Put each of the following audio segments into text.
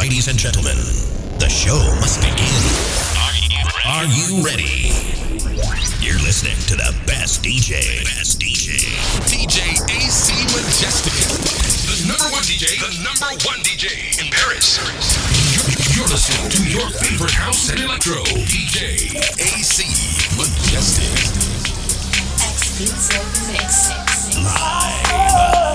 Ladies and gentlemen, the show must begin. Are you ready? You're listening to the best DJ. Best DJ. DJ AC Majestic. The number one DJ. The number one DJ in Paris. You're listening to your favorite house and electro. DJ AC Majestic. Exclusive mix. Live.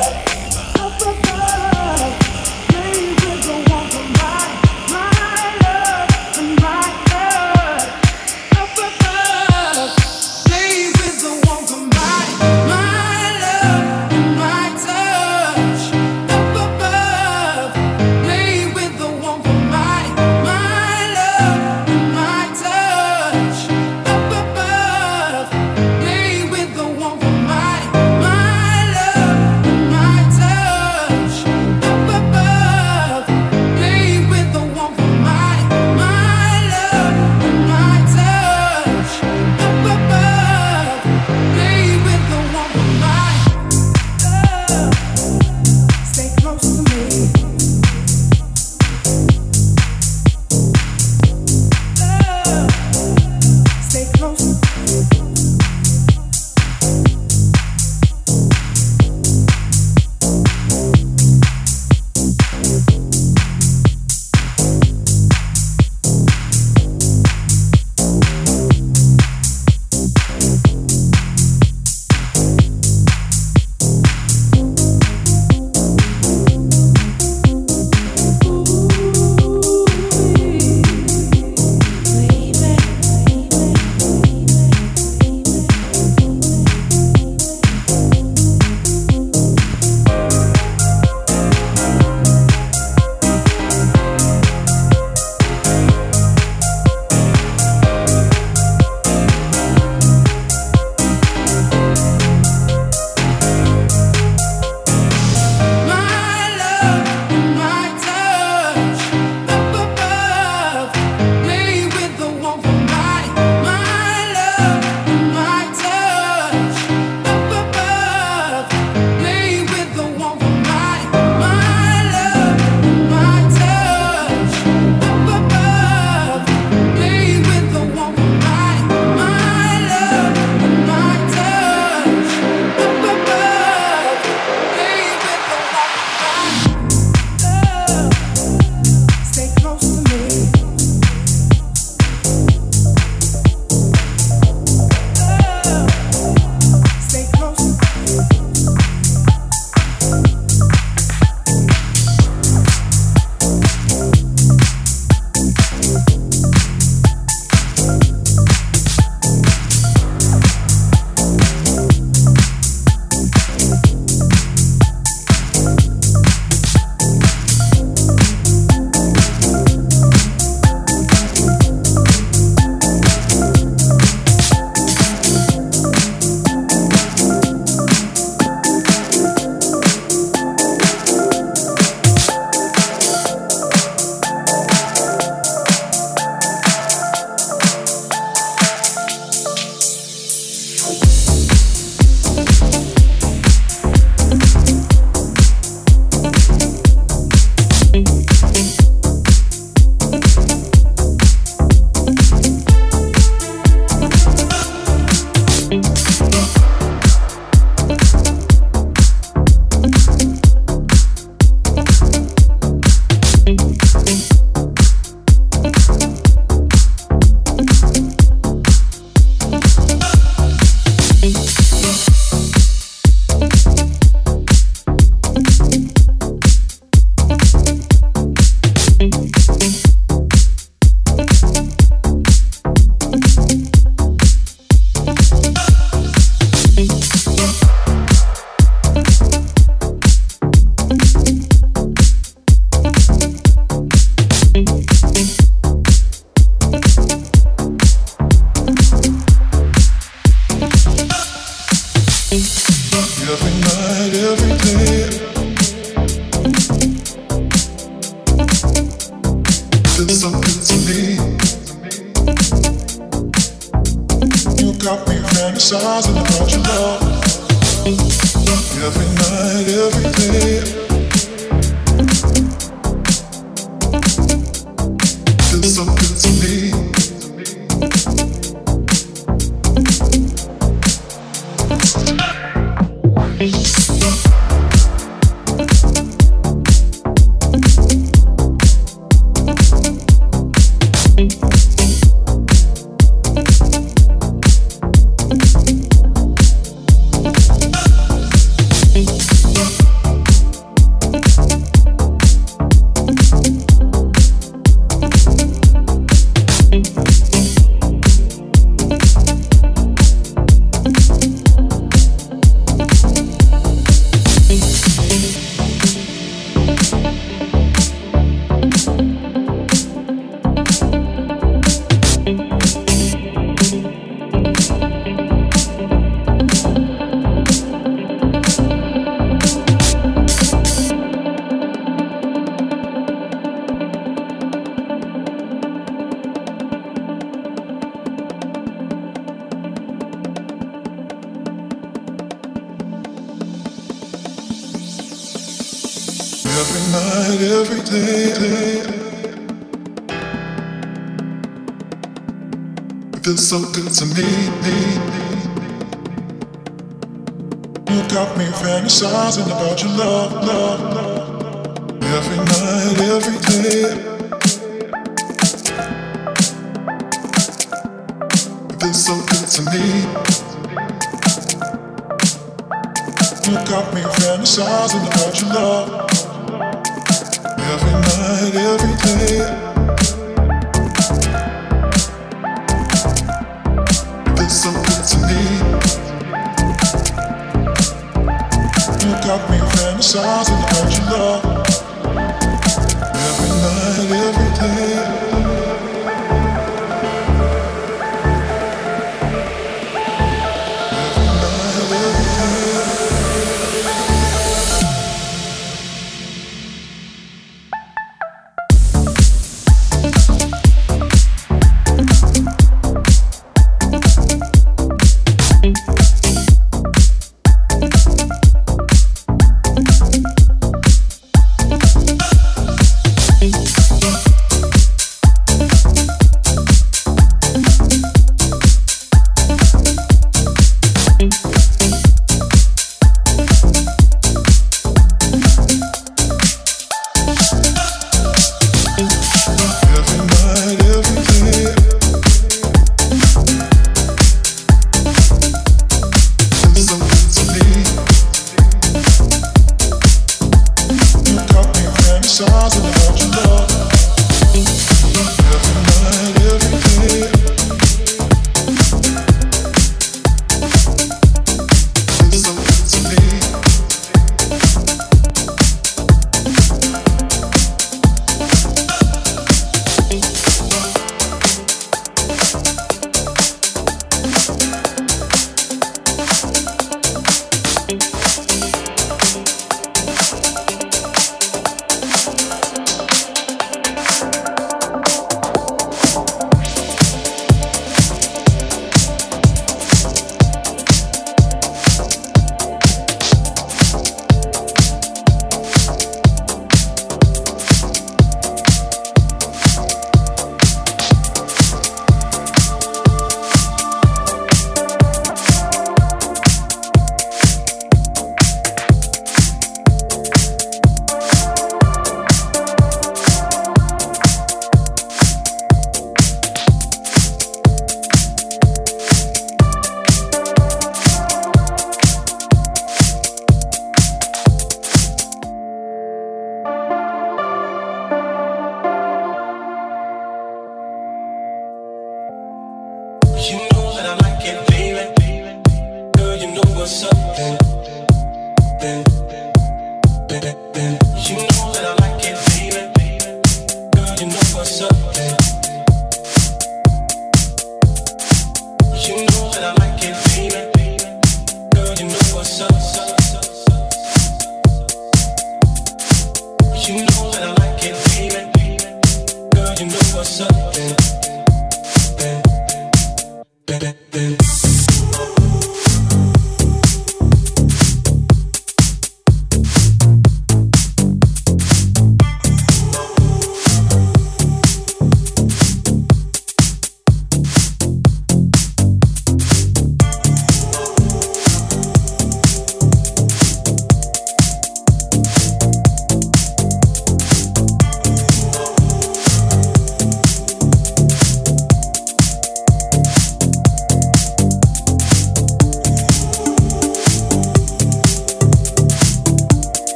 Podcast. meant something to me. You got me fantasizing about your love every night, every day.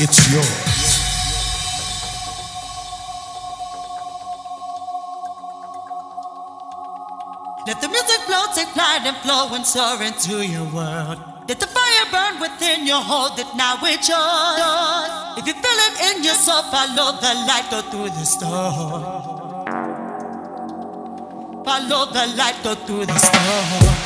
it's yours. Let the music flow, take flight and flow and soar into your world. Let the fire burn within you, hold it now it's yours. If you feel it in yourself, follow the light, go through the storm. Follow the light, go through the storm.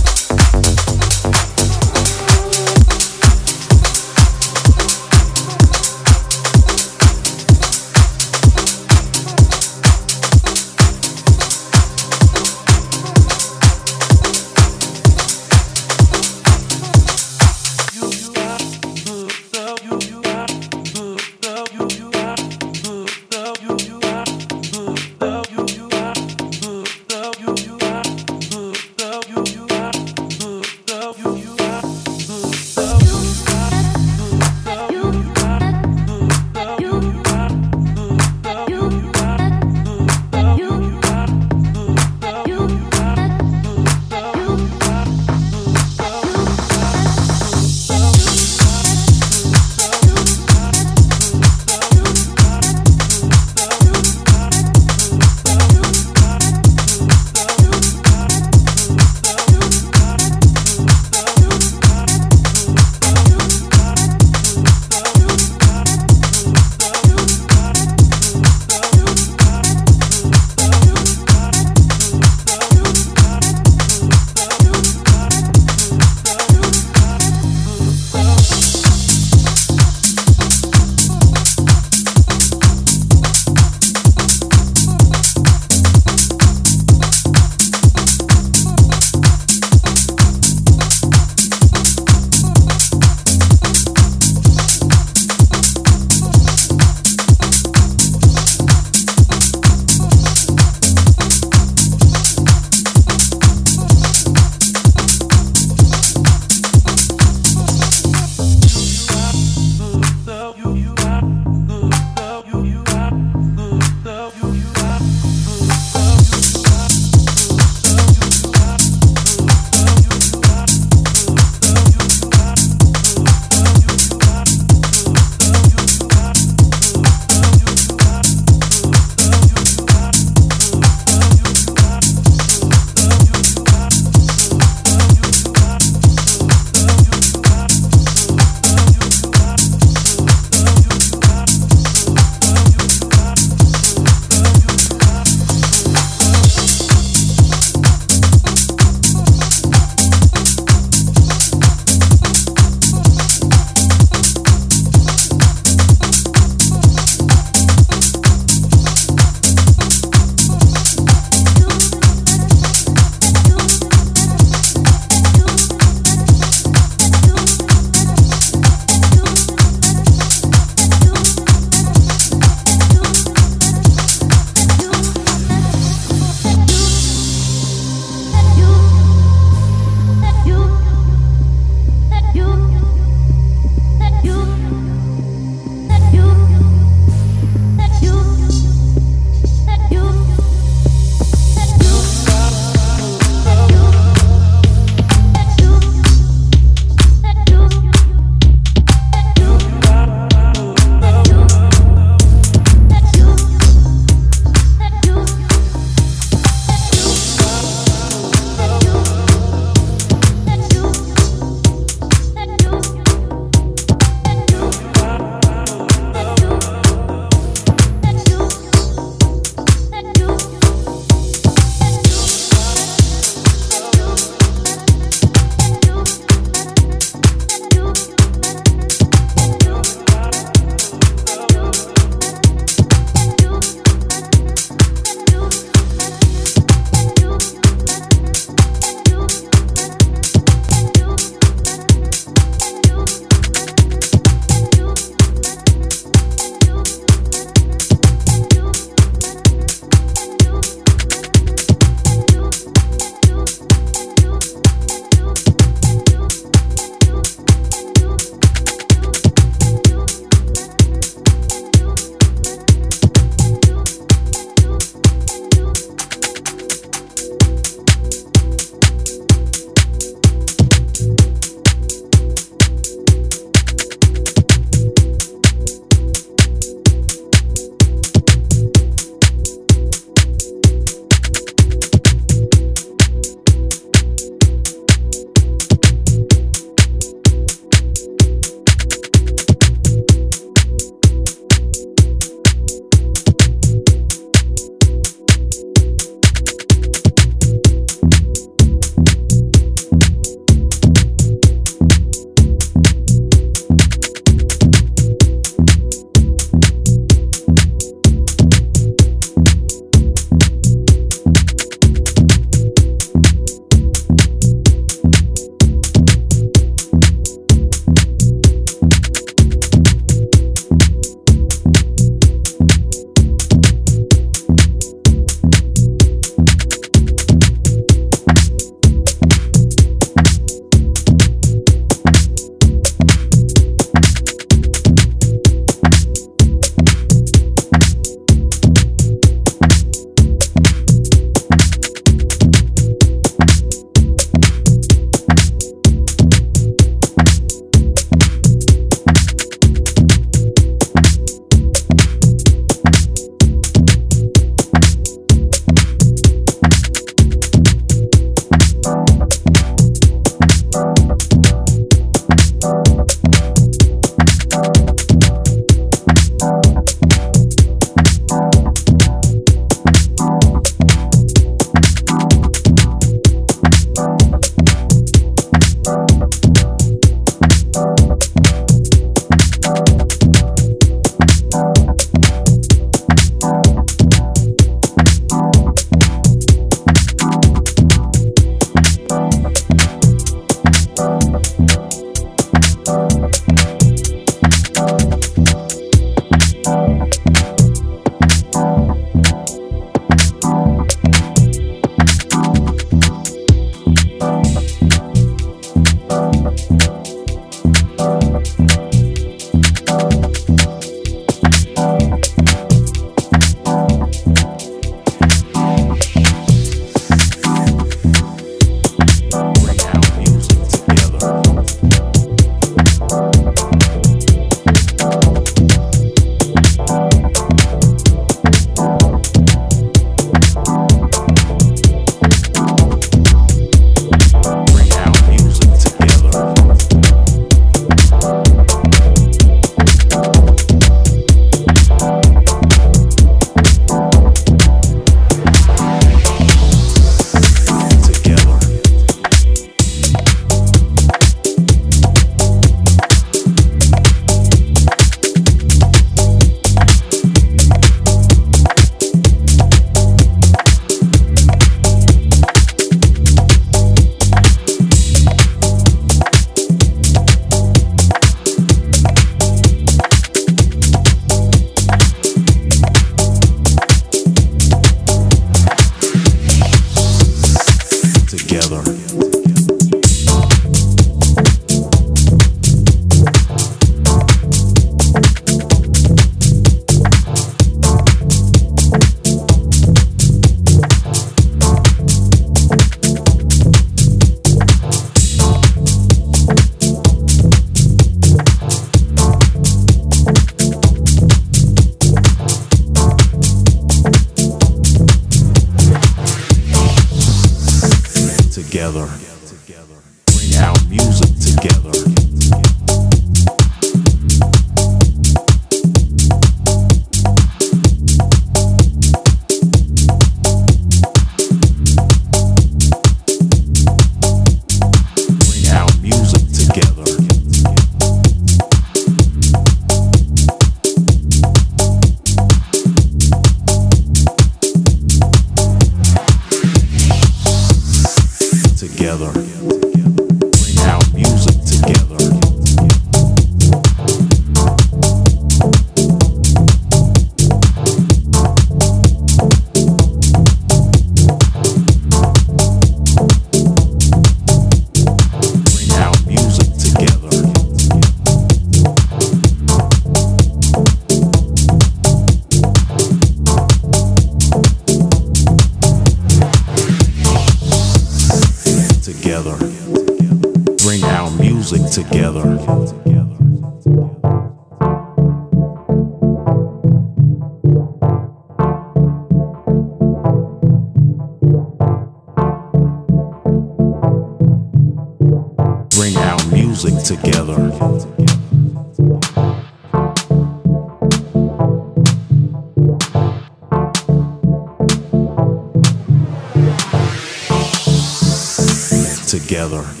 Together.